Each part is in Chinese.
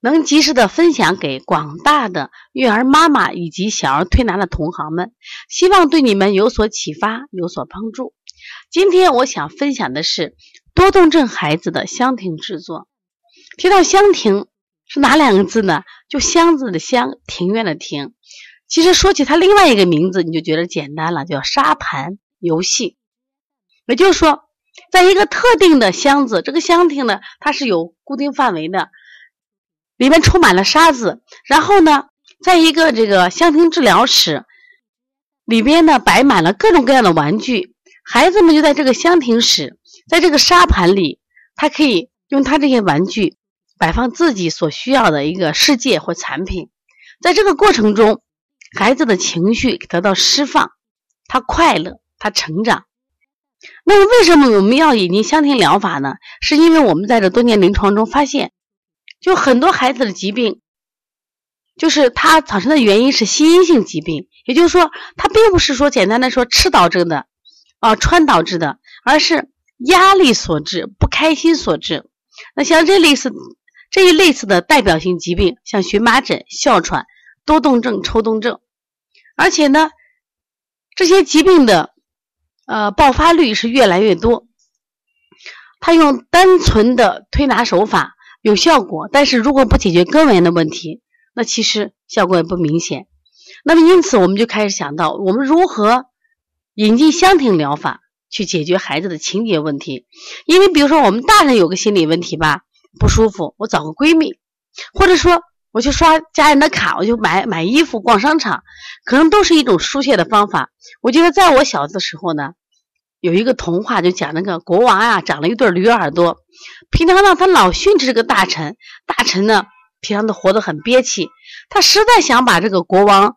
能及时的分享给广大的育儿妈妈以及小儿推拿的同行们，希望对你们有所启发，有所帮助。今天我想分享的是多动症孩子的香庭制作。提到香庭是哪两个字呢？就箱子的箱，庭院的庭。其实说起它另外一个名字，你就觉得简单了，叫沙盘游戏。也就是说，在一个特定的箱子，这个箱庭呢，它是有固定范围的。里面充满了沙子，然后呢，在一个这个香庭治疗室里边呢，摆满了各种各样的玩具。孩子们就在这个香庭室，在这个沙盘里，他可以用他这些玩具摆放自己所需要的一个世界或产品。在这个过程中，孩子的情绪得到释放，他快乐，他成长。那么，为什么我们要引进香庭疗法呢？是因为我们在这多年临床中发现。就很多孩子的疾病，就是它产生的原因是心因性疾病，也就是说，它并不是说简单的说吃导致的，啊穿导致的，而是压力所致、不开心所致。那像这类似这一类似的代表性疾病，像荨麻疹、哮喘、多动症、抽动症，而且呢，这些疾病的呃爆发率是越来越多。他用单纯的推拿手法。有效果，但是如果不解决根源的问题，那其实效果也不明显。那么因此，我们就开始想到，我们如何引进香庭疗法去解决孩子的情节问题。因为比如说，我们大人有个心理问题吧，不舒服，我找个闺蜜，或者说我去刷家人的卡，我就买买衣服、逛商场，可能都是一种疏泄的方法。我觉得在我小的时候呢。有一个童话就讲那个国王啊，长了一对驴耳朵。平常呢，他老训斥这个大臣，大臣呢，平常都活得很憋气。他实在想把这个国王，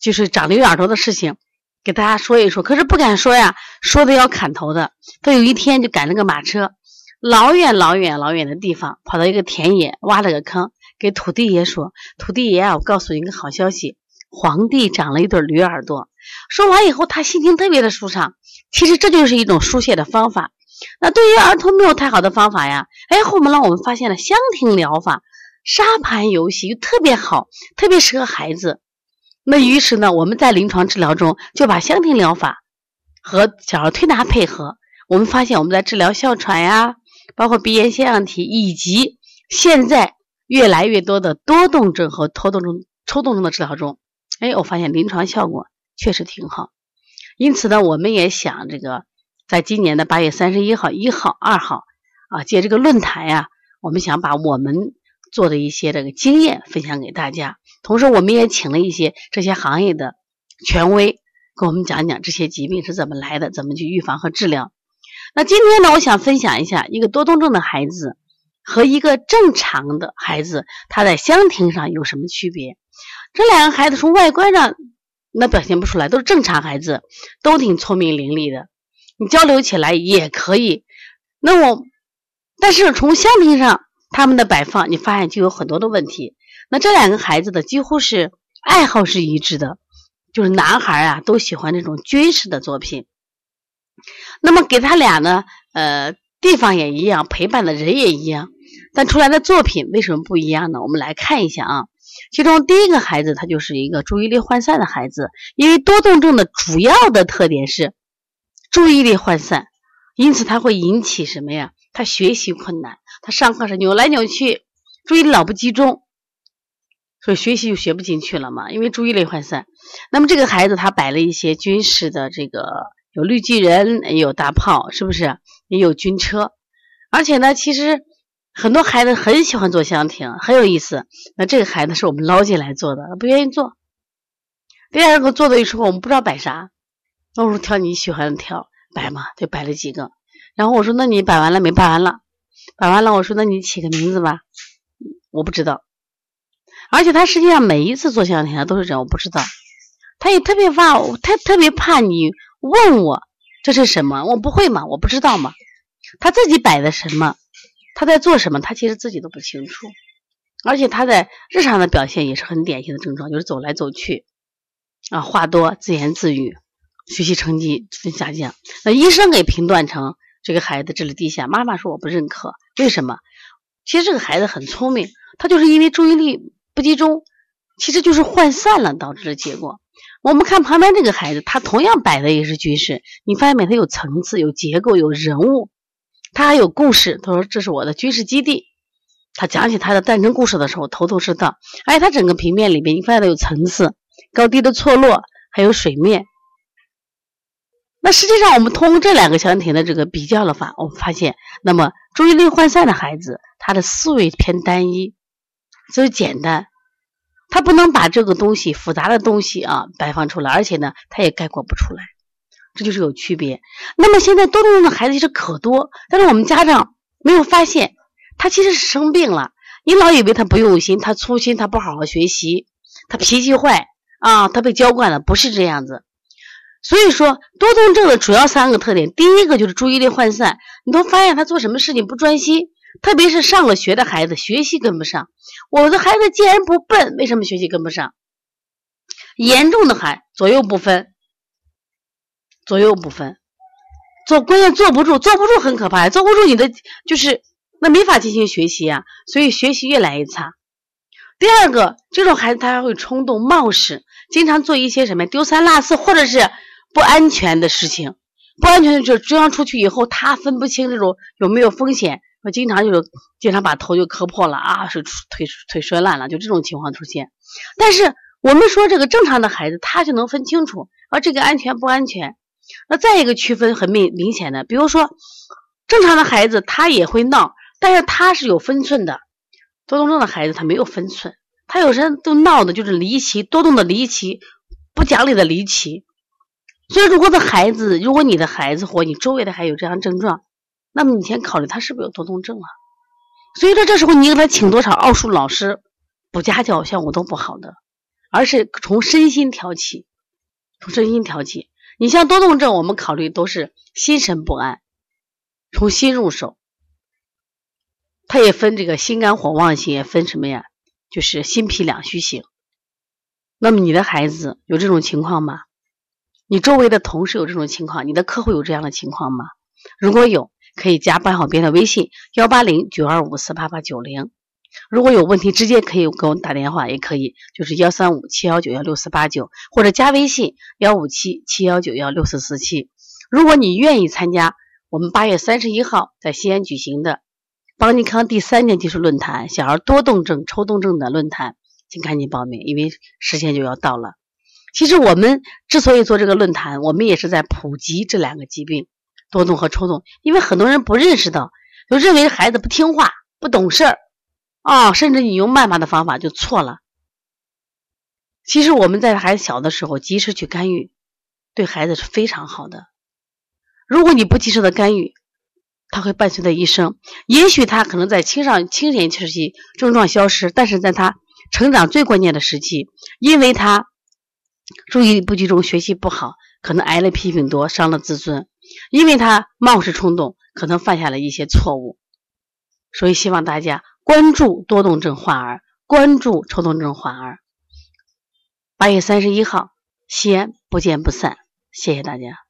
就是长驴耳朵的事情给大家说一说，可是不敢说呀，说的要砍头的。他有一天就赶了个马车，老远老远老远的地方，跑到一个田野，挖了个坑，给土地爷说：“土地爷啊，我告诉你一个好消息，皇帝长了一对驴耳朵。”说完以后，他心情特别的舒畅。其实这就是一种疏泄的方法。那对于儿童没有太好的方法呀，哎，后面呢我们发现了香庭疗法，沙盘游戏又特别好，特别适合孩子。那于是呢，我们在临床治疗中就把香庭疗法和小儿推拿配合。我们发现我们在治疗哮喘呀，包括鼻炎、腺样体，以及现在越来越多的多动症和拖动症、抽动症的治疗中，哎，我发现临床效果确实挺好。因此呢，我们也想这个，在今年的八月三十一号、一号、二号啊，借这个论坛呀，我们想把我们做的一些这个经验分享给大家。同时，我们也请了一些这些行业的权威，跟我们讲讲这些疾病是怎么来的，怎么去预防和治疗。那今天呢，我想分享一下一个多动症的孩子和一个正常的孩子，他在香庭上有什么区别？这两个孩子从外观上。那表现不出来，都是正常孩子，都挺聪明伶俐的，你交流起来也可以。那我，但是从香庭上他们的摆放，你发现就有很多的问题。那这两个孩子的几乎是爱好是一致的，就是男孩啊都喜欢那种军事的作品。那么给他俩呢，呃，地方也一样，陪伴的人也一样，但出来的作品为什么不一样呢？我们来看一下啊。其中第一个孩子，他就是一个注意力涣散的孩子，因为多动症的主要的特点是注意力涣散，因此他会引起什么呀？他学习困难，他上课是扭来扭去，注意力老不集中，所以学习就学不进去了嘛。因为注意力涣散，那么这个孩子他摆了一些军事的这个有绿巨人，也有大炮，是不是？也有军车，而且呢，其实。很多孩子很喜欢坐香亭，很有意思。那这个孩子是我们捞进来做的，他不愿意做。第二个做的时候，我们不知道摆啥，那我说挑你喜欢的挑摆嘛，就摆了几个。然后我说那你摆完了没？摆完了，摆完了。我说那你起个名字吧，我不知道。而且他实际上每一次做香亭都是这样，我不知道。他也特别怕，他特别怕你问我这是什么，我不会嘛，我不知道嘛。他自己摆的什么，他在做什么，他其实自己都不清楚。而且他在日常的表现也是很典型的症状，就是走来走去，啊，话多，自言自语，学习成绩分下降。那医生给评断成这个孩子智力低下，妈妈说我不认可，为什么？其实这个孩子很聪明，他就是因为注意力不集中，其实就是涣散了导致的结果。我们看旁边这个孩子，他同样摆的也是军事，你发现没？他有层次、有结构、有人物，他还有故事。他说这是我的军事基地。他讲起他的战争故事的时候，头头是道。而且他整个平面里边，你发现他有层次、高低的错落，还有水面。那实际上，我们通过这两个小题的这个比较的话，我们发现，那么注意力涣散的孩子，他的思维偏单一，所以简单。他不能把这个东西复杂的东西啊摆放出来，而且呢，他也概括不出来，这就是有区别。那么现在多动症的孩子其实可多，但是我们家长没有发现，他其实是生病了。你老以为他不用心，他粗心，他不好好学习，他脾气坏啊，他被娇惯了，不是这样子。所以说，多动症的主要三个特点，第一个就是注意力涣散，你都发现他做什么事情不专心。特别是上了学的孩子，学习跟不上。我的孩子既然不笨，为什么学习跟不上？严重的还左右不分，左右不分，坐关键坐不住，坐不住很可怕，坐不住你的就是那没法进行学习啊，所以学习越来越差。第二个，这种孩子他还会冲动冒失，经常做一些什么丢三落四或者是不安全的事情，不安全的就这样出去以后，他分不清这种有没有风险。我经常就是经常把头就磕破了啊，是腿腿摔烂了，就这种情况出现。但是我们说这个正常的孩子，他就能分清楚啊，这个安全不安全。那再一个区分很明明显的，比如说正常的孩子他也会闹，但是他是有分寸的。多动症的孩子他没有分寸，他有时候都闹的就是离奇，多动的离奇，不讲理的离奇。所以如果的孩子，如果你的孩子或你周围的还有这样症状，那么你先考虑他是不是有多动症啊？所以说这时候你给他请多少奥数老师补家教效果都不好的，而是从身心调起，从身心调起。你像多动症，我们考虑都是心神不安，从心入手。它也分这个心肝火旺型，也分什么呀？就是心脾两虚型。那么你的孩子有这种情况吗？你周围的同事有这种情况？你的客户有这样的情况吗？如果有，可以加班小编的微信幺八零九二五四八八九零，如果有问题，直接可以给我们打电话，也可以就是幺三五七幺九幺六四八九，或者加微信幺五七七幺九幺六四四七。如果你愿意参加我们八月三十一号在西安举行的邦尼康第三年技术论坛小儿多动症抽动症的论坛，请赶紧报名，因为时间就要到了。其实我们之所以做这个论坛，我们也是在普及这两个疾病。多动和抽动，因为很多人不认识到，就认为孩子不听话、不懂事儿，啊，甚至你用谩骂的方法就错了。其实我们在孩子小的时候及时去干预，对孩子是非常好的。如果你不及时的干预，他会伴随他一生。也许他可能在青少青年时期症状消失，但是在他成长最关键的时期，因为他注意力不集中、学习不好，可能挨了批评多，伤了自尊。因为他冒失冲动，可能犯下了一些错误，所以希望大家关注多动症患儿，关注抽动症患儿。八月三十一号，西安不见不散，谢谢大家。